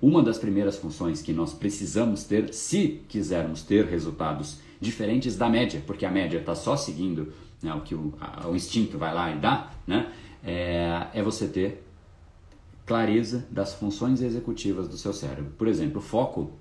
uma das primeiras funções que nós precisamos ter se quisermos ter resultados diferentes da média, porque a média está só seguindo né, o que o, a, o, instinto vai lá e dá, né, é, é você ter clareza das funções executivas do seu cérebro. Por exemplo, o foco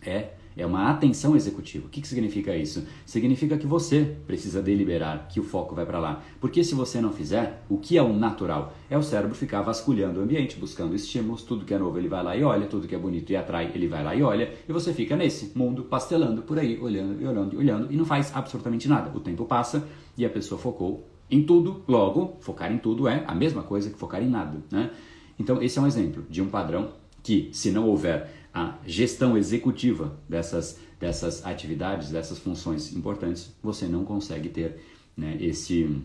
é é uma atenção executiva. O que, que significa isso? Significa que você precisa deliberar que o foco vai para lá. Porque se você não fizer, o que é o natural? É o cérebro ficar vasculhando o ambiente, buscando estímulos, tudo que é novo ele vai lá e olha, tudo que é bonito e atrai ele vai lá e olha, e você fica nesse mundo pastelando por aí, olhando e olhando e olhando, e não faz absolutamente nada. O tempo passa e a pessoa focou em tudo, logo, focar em tudo é a mesma coisa que focar em nada. Né? Então, esse é um exemplo de um padrão que, se não houver a gestão executiva dessas, dessas atividades, dessas funções importantes, você não consegue ter né, esse,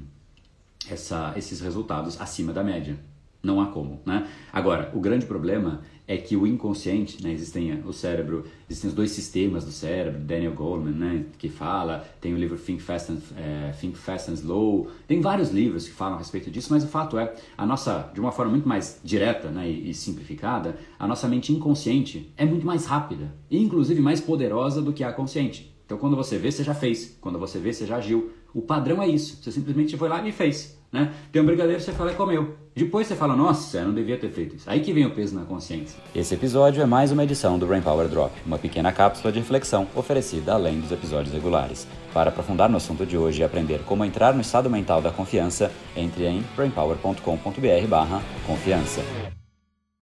essa, esses resultados acima da média. Não há como, né? Agora, o grande problema é que o inconsciente, né, existem o cérebro, existem os dois sistemas do cérebro, Daniel Goleman, né, que fala, tem o livro Think Fast and, é, Think Fast and Slow, tem vários livros que falam a respeito disso, mas o fato é, a nossa, de uma forma muito mais direta né, e, e simplificada, a nossa mente inconsciente é muito mais rápida, e inclusive mais poderosa do que a consciente. Então, quando você vê, você já fez. Quando você vê, você já agiu. O padrão é isso. Você simplesmente foi lá e fez. Né? Tem um brigadeiro, você fala e comeu. Depois você fala, nossa, eu não devia ter feito isso. Aí que vem o peso na consciência. Esse episódio é mais uma edição do Brain Power Drop, uma pequena cápsula de reflexão oferecida além dos episódios regulares. Para aprofundar no assunto de hoje e aprender como entrar no estado mental da confiança, entre em brainpower.com.br/confiança.